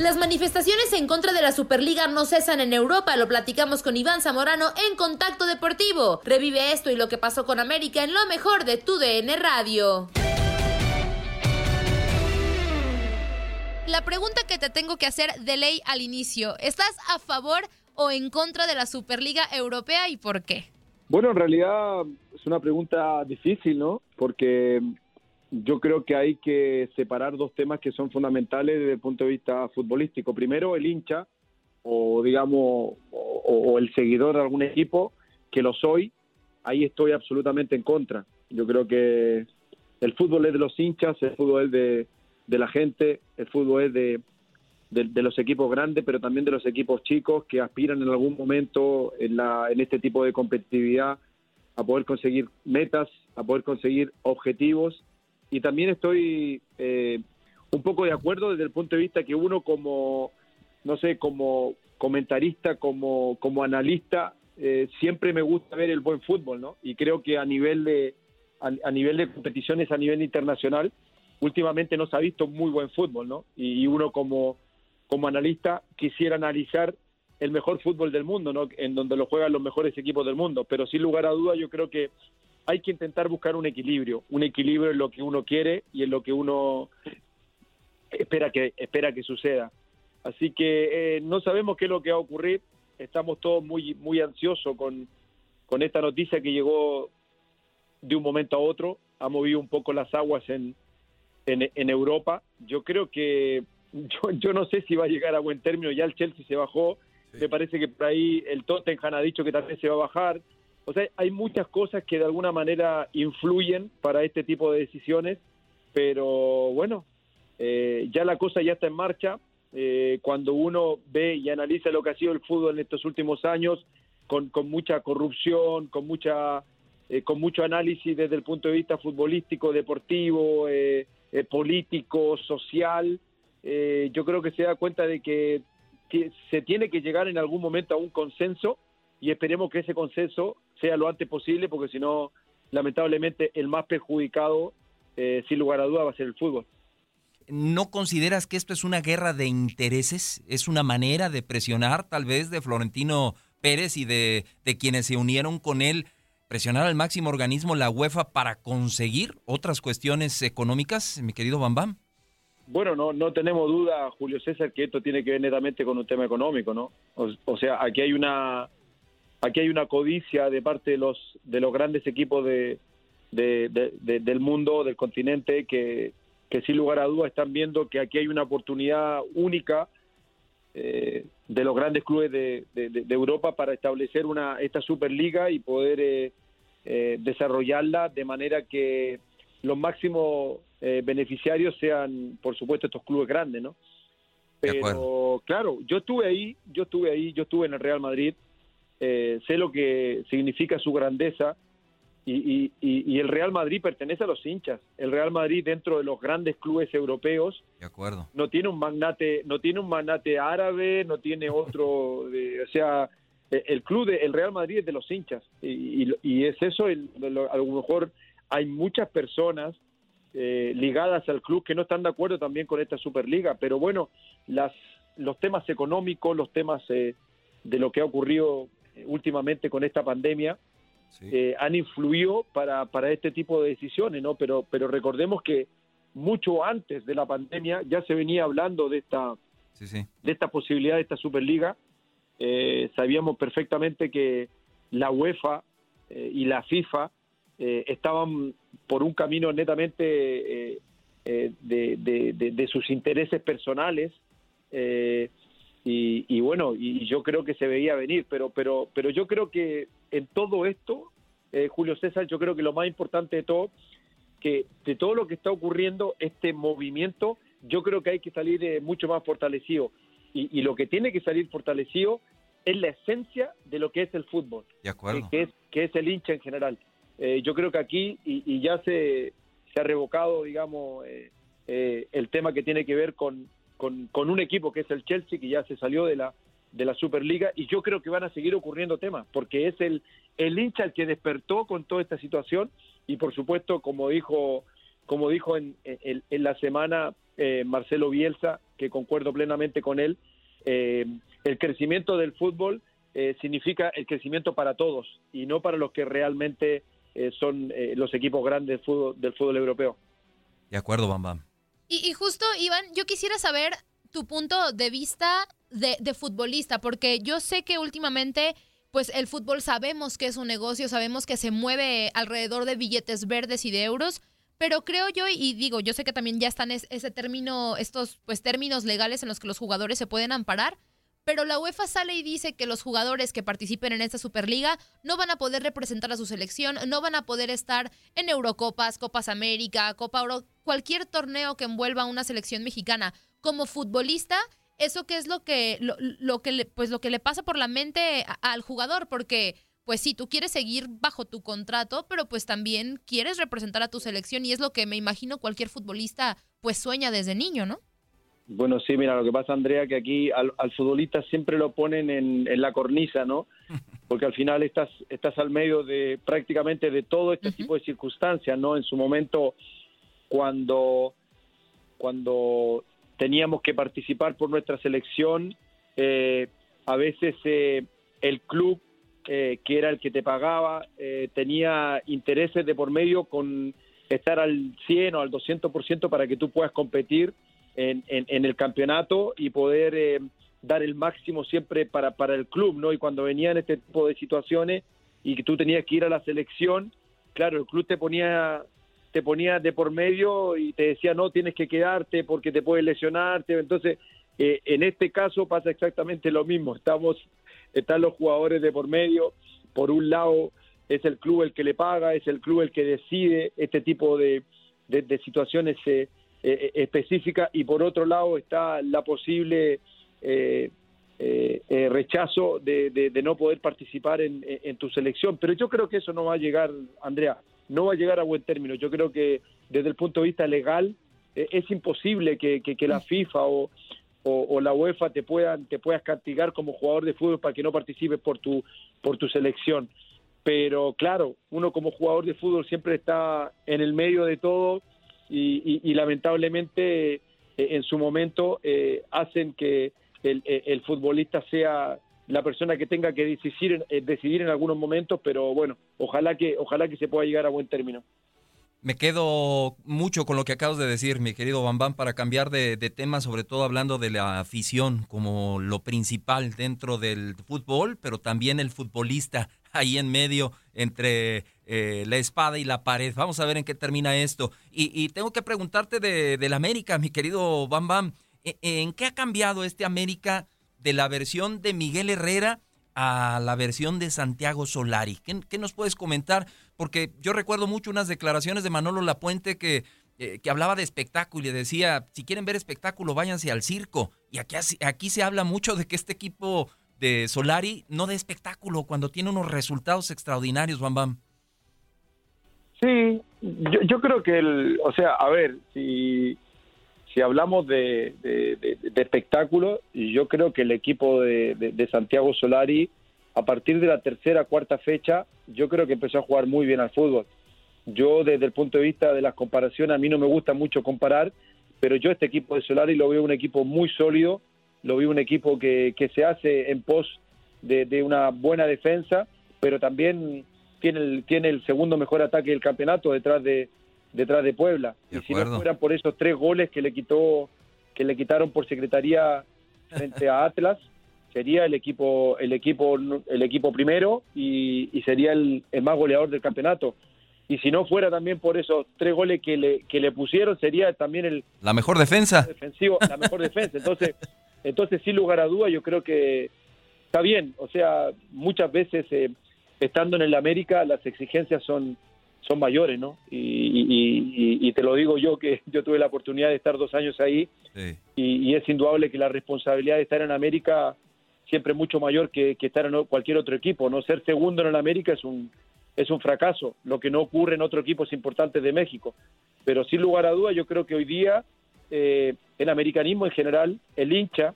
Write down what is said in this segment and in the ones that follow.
Las manifestaciones en contra de la Superliga no cesan en Europa, lo platicamos con Iván Zamorano en Contacto Deportivo. Revive esto y lo que pasó con América en lo mejor de tu DN Radio. La pregunta que te tengo que hacer de ley al inicio, ¿estás a favor o en contra de la Superliga Europea y por qué? Bueno, en realidad es una pregunta difícil, ¿no? Porque yo creo que hay que separar dos temas que son fundamentales desde el punto de vista futbolístico. Primero, el hincha, o digamos, o, el seguidor de algún equipo, que lo soy, ahí estoy absolutamente en contra. Yo creo que el fútbol es de los hinchas, el fútbol es de, de la gente, el fútbol es de, de, de los equipos grandes, pero también de los equipos chicos que aspiran en algún momento en, la, en este tipo de competitividad a poder conseguir metas, a poder conseguir objetivos. Y también estoy eh, un poco de acuerdo desde el punto de vista que uno como, no sé, como comentarista, como, como analista, eh, siempre me gusta ver el buen fútbol, ¿no? Y creo que a nivel de, a, nivel de competiciones, a nivel internacional, últimamente no se ha visto muy buen fútbol, ¿no? Y, y uno como, como analista quisiera analizar el mejor fútbol del mundo, ¿no? En donde lo juegan los mejores equipos del mundo. Pero sin lugar a duda, yo creo que hay que intentar buscar un equilibrio, un equilibrio en lo que uno quiere y en lo que uno espera que espera que suceda. Así que eh, no sabemos qué es lo que va a ocurrir. Estamos todos muy muy ansiosos con, con esta noticia que llegó de un momento a otro. Ha movido un poco las aguas en, en, en Europa. Yo creo que yo, yo no sé si va a llegar a buen término. Ya el Chelsea se bajó. Me parece que por ahí el Tottenham ha dicho que también se va a bajar. O sea, hay muchas cosas que de alguna manera influyen para este tipo de decisiones, pero bueno, eh, ya la cosa ya está en marcha. Eh, cuando uno ve y analiza lo que ha sido el fútbol en estos últimos años, con, con mucha corrupción, con mucha eh, con mucho análisis desde el punto de vista futbolístico, deportivo, eh, eh, político, social, eh, yo creo que se da cuenta de que, que se tiene que llegar en algún momento a un consenso y esperemos que ese consenso sea lo antes posible, porque si no, lamentablemente, el más perjudicado, eh, sin lugar a duda, va a ser el fútbol. ¿No consideras que esto es una guerra de intereses? ¿Es una manera de presionar tal vez de Florentino Pérez y de, de quienes se unieron con él, presionar al máximo organismo, la UEFA, para conseguir otras cuestiones económicas, mi querido Bambam? Bueno, no, no tenemos duda, Julio César, que esto tiene que ver netamente con un tema económico, ¿no? O, o sea, aquí hay una aquí hay una codicia de parte de los de los grandes equipos de, de- de- de- del mundo, del continente, que, que sin lugar a dudas están viendo que aquí hay una oportunidad única eh, de los grandes clubes de Europa para establecer una esta superliga y poder eh, eh, desarrollarla de manera que los máximos eh, beneficiarios sean, por supuesto, estos clubes grandes, ¿no? Pero claro, yo estuve ahí, yo estuve ahí, yo estuve en el Real Madrid, eh, sé lo que significa su grandeza y, y, el Real Madrid pertenece a los hinchas. El Real Madrid dentro de los grandes clubes europeos, de acuerdo, no tiene un magnate, no tiene un magnate árabe, no tiene otro, de, o sea, el club de, el Real Madrid es de los hinchas. Y, y es eso, a lo mejor hay muchas personas eh, ligadas al club que no están de acuerdo también con esta Superliga, pero bueno, las, los temas económicos, los temas eh, de lo que ha ocurrido eh, últimamente con esta pandemia, han influido para, para este tipo de decisiones, ¿no? Pero, pero recordemos que mucho antes de la pandemia ya se venía hablando de esta, De esta posibilidad de esta Superliga. sabíamos perfectamente que la UEFA y la FIFA eh, estaban por un camino netamente eh, eh, de, sus intereses personales y, bueno y yo creo que se veía venir pero pero pero yo creo que en todo esto Julio César yo creo que lo más importante de todo que de todo lo que está ocurriendo este movimiento yo creo que hay que salir mucho más fortalecido y, lo que tiene que salir fortalecido es la esencia de lo que es el fútbol, que, es, que es el hincha en general. Eh, yo creo que aquí, y, ya se, se, ha revocado, digamos, eh, eh, el tema que tiene que ver con, con, un equipo que es el Chelsea, que ya se salió de la, de la Superliga, y yo creo que van a seguir ocurriendo temas, porque es el, el hincha el que despertó con toda esta situación, y por supuesto, como dijo, como dijo en, en, la semana Marcelo Bielsa, que concuerdo plenamente con él, el crecimiento del fútbol significa el crecimiento para todos y no para los que realmente eh, son eh, los equipos grandes del fútbol, del fútbol europeo. De acuerdo, Bam Bam. Y, justo, Iván, yo quisiera saber tu punto de vista de, de, futbolista, porque yo sé que últimamente, pues el fútbol sabemos que es un negocio, sabemos que se mueve alrededor de billetes verdes y de euros, pero creo yo, y digo, yo sé que también ya están ese término, estos pues términos legales en los que los jugadores se pueden amparar, pero la UEFA sale y dice que los jugadores que participen en esta Superliga no van a poder representar a su selección, no van a poder estar en Eurocopas, Copas América, Copa Euro, cualquier torneo que envuelva a una selección mexicana. Como futbolista, eso que es lo que lo, que le, pues lo que le pasa por la mente al jugador porque pues sí, tú quieres seguir bajo tu contrato, pero pues también quieres representar a tu selección y es lo que me imagino cualquier futbolista pues sueña desde niño, ¿no? Bueno, sí, mira, lo que pasa, Andrea, que aquí al, futbolista siempre lo ponen en, la cornisa, ¿no? Porque al final estás, estás al medio de prácticamente de todo este tipo de circunstancias, ¿no? En su momento, cuando, cuando teníamos que participar por nuestra selección, eh, a veces eh, el club, eh, que era el que te pagaba, tenía intereses de por medio con estar al 100 o al 200% para que tú puedas competir en, el campeonato y poder eh, dar el máximo siempre para, para el club, ¿no? Y cuando venían este tipo de situaciones y que tú tenías que ir a la selección, claro, el club te ponía te ponía de por medio y te decía no tienes que quedarte porque te puedes lesionarte entonces eh, en este caso pasa exactamente lo mismo estamos están los jugadores de por medio por un lado es el club el que le paga es el club el que decide este tipo de, de, situaciones eh, eh, eh, específica y por otro lado está la posible eh, rechazo de, no poder participar en, tu selección. Pero yo creo que eso no va a llegar, Andrea, no va a llegar a buen término. Yo creo que desde el punto de vista legal es imposible que, la FIFA o, o, la UEFA te puedan te puedas castigar como jugador de fútbol para que no participes por tu por tu selección pero claro uno como jugador de fútbol siempre está en el medio de todo y, lamentablemente eh, en su momento eh, hacen que eh, el, futbolista sea la persona que tenga que decidir, decidir en algunos momentos, pero bueno, ojalá que, ojalá que se pueda llegar a buen término. Me quedo mucho con lo que acabas de decir, mi querido Bambam, para cambiar de, tema, sobre todo hablando de la afición como lo principal dentro del fútbol, pero también el futbolista ahí en medio entre eh, la espada y la pared. Vamos a ver en qué termina esto. Y, tengo que preguntarte de, del América, mi querido Bam Bam. ¿En qué ha cambiado este América de la versión de Miguel Herrera a la versión de Santiago Solari. ¿Qué, qué nos puedes comentar? Porque yo recuerdo mucho unas declaraciones de Manolo Lapuente que, eh, que hablaba de espectáculo y decía, si quieren ver espectáculo, váyanse al circo. Y aquí, aquí se habla mucho de que este equipo de Solari no de espectáculo cuando tiene unos resultados extraordinarios, Bam Bam. Sí, yo, creo que, el, o sea, a ver, si, si hablamos de, de, de, espectáculo, yo creo que el equipo de, de, Santiago Solari, a partir de la tercera, cuarta fecha, yo creo que empezó a jugar muy bien al fútbol. Yo, desde el punto de vista de las comparaciones, a mí no me gusta mucho comparar, pero yo este equipo de Solari lo veo un equipo muy sólido, lo veo un equipo que, que se hace en pos de, de una buena defensa, pero también tiene el, tiene el segundo mejor ataque del campeonato detrás de, detrás de Puebla. y si no fueran por esos tres goles que le quitó, que le quitaron por secretaría frente a Atlas, sería el equipo, el equipo, el equipo primero y, sería el, más goleador del campeonato. Y si no fuera también por esos tres goles que le, que le pusieron, sería también el la mejor defensa. Defensivo, la mejor defensa. Entonces, entonces sin lugar a duda, yo creo que está bien. O sea, muchas veces eh, estando en el América las exigencias son son mayores, ¿no? Y, te lo digo yo, que yo tuve la oportunidad de estar dos años ahí y, es indudable que la responsabilidad de estar en América siempre es mucho mayor que, estar en cualquier otro equipo, ¿no? Ser segundo en el América es un, es un fracaso, lo que no ocurre en otros equipos importantes de México. Pero sin lugar a duda, yo creo que hoy día eh, el americanismo en general, el hincha,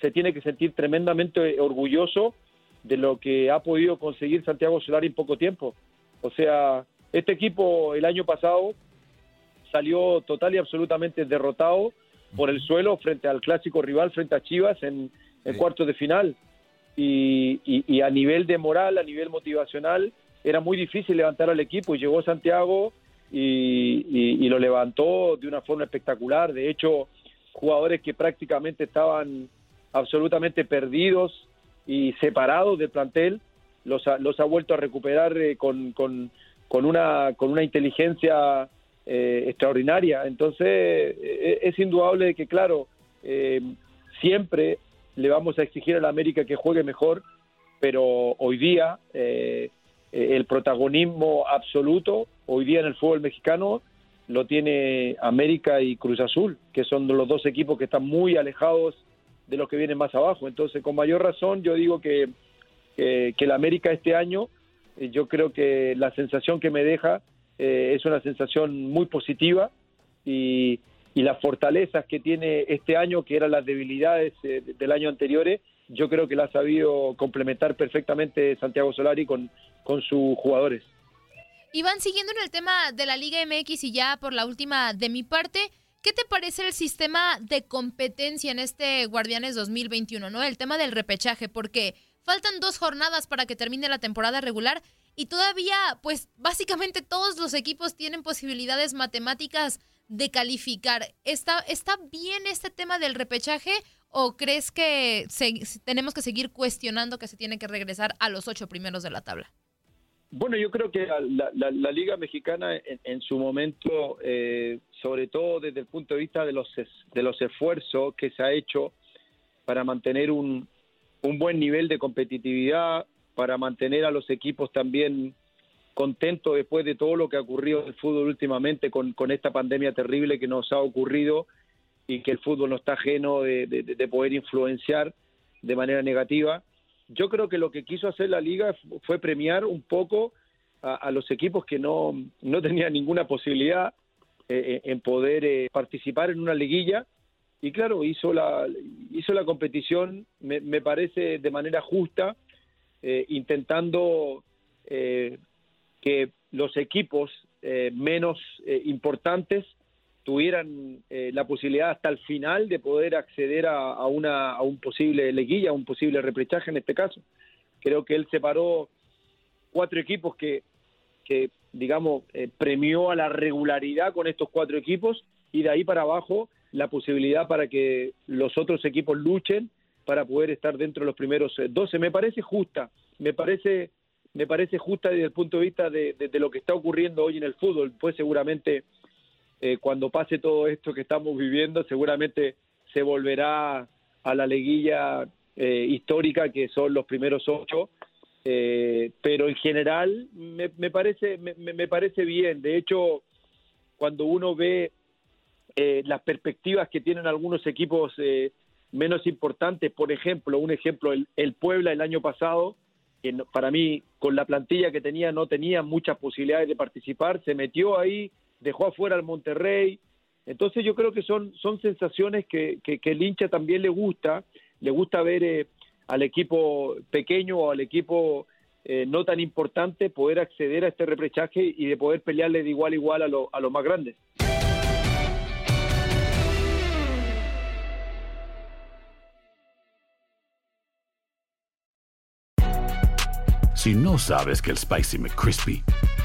se tiene que sentir tremendamente orgulloso de lo que ha podido conseguir Santiago Solari en poco tiempo. O sea, este equipo el año pasado salió total y absolutamente derrotado por el suelo frente al clásico rival, frente a Chivas en, el cuarto de final. Y, a nivel de moral, a nivel motivacional, era muy difícil levantar al equipo y llegó Santiago y, y, lo levantó de una forma espectacular. De hecho, jugadores que prácticamente estaban absolutamente perdidos y separados del plantel, los ha, los ha vuelto a recuperar eh, con, con, con una, con una inteligencia eh, extraordinaria. Entonces, eh, es indudable que, claro, eh, siempre le vamos a exigir a la América que juegue mejor, pero hoy día el protagonismo absoluto, hoy día en el fútbol mexicano, lo tiene América y Cruz Azul, que son los dos equipos que están muy alejados de los que vienen más abajo. Entonces, con mayor razón, yo digo que, que, América este año eh, yo creo que la sensación que me deja eh, es una sensación muy positiva y, las fortalezas que tiene este año, que eran las debilidades eh, del año anterior, yo creo que la ha sabido complementar perfectamente Santiago Solari con, con sus jugadores. Iván, siguiendo en el tema de la Liga MX y ya por la última de mi parte, ¿qué te parece el sistema de competencia en este Guardianes 2021, no? El tema del repechaje, porque Faltan dos jornadas para que termine la temporada regular y todavía, pues básicamente todos los equipos tienen posibilidades matemáticas de calificar. ¿Está, está bien este tema del repechaje o crees que tenemos que seguir cuestionando que se tiene que regresar a los ocho primeros de la tabla? Bueno, yo creo que la, Liga Mexicana en, su momento, eh, sobre todo desde el punto de vista de los, de los esfuerzos que se ha hecho para mantener un, un buen nivel de competitividad para mantener a los equipos también contentos después de todo lo que ha ocurrido en el fútbol últimamente con, con esta pandemia terrible que nos ha ocurrido y que el fútbol no está ajeno de, de, poder influenciar de manera negativa. Yo creo que lo que quiso hacer la liga fue premiar un poco a, los equipos que no, no tenían ninguna posibilidad eh, en poder eh, participar en una liguilla y claro, hizo la, hizo la competición, me, me parece, de manera justa, eh, intentando eh, que los equipos eh, menos importantes tuvieran la posibilidad hasta el final de poder acceder a, una, a un posible leguilla, a un posible reprechaje en este caso. Creo que él separó cuatro equipos que, que digamos, premió a la regularidad con estos cuatro equipos y de ahí para abajo la posibilidad para que los otros equipos luchen para poder estar dentro de los primeros 12. Eh, me parece justa, me parece, me parece justa desde el punto de vista de, lo que está ocurriendo hoy en el fútbol. Pues seguramente eh, cuando pase todo esto que estamos viviendo, seguramente se volverá a la leguilla eh, histórica que son los primeros ocho. Eh, pero en general me, me parece me, me, parece bien. De hecho, cuando uno ve eh, las perspectivas que tienen algunos equipos eh, menos importantes, por ejemplo, un ejemplo, el, el Puebla el año pasado, que para mí con la plantilla que tenía no tenía muchas posibilidades de participar, se metió ahí, dejó afuera al Monterrey. Entonces yo creo que son, son sensaciones que, que, el hincha también le gusta, le gusta ver eh, al equipo pequeño o al equipo eh, no tan importante poder acceder a este reprechaje y de poder pelearle de igual a igual a, a los más grandes. Si no sabes que el Spicy McCrispy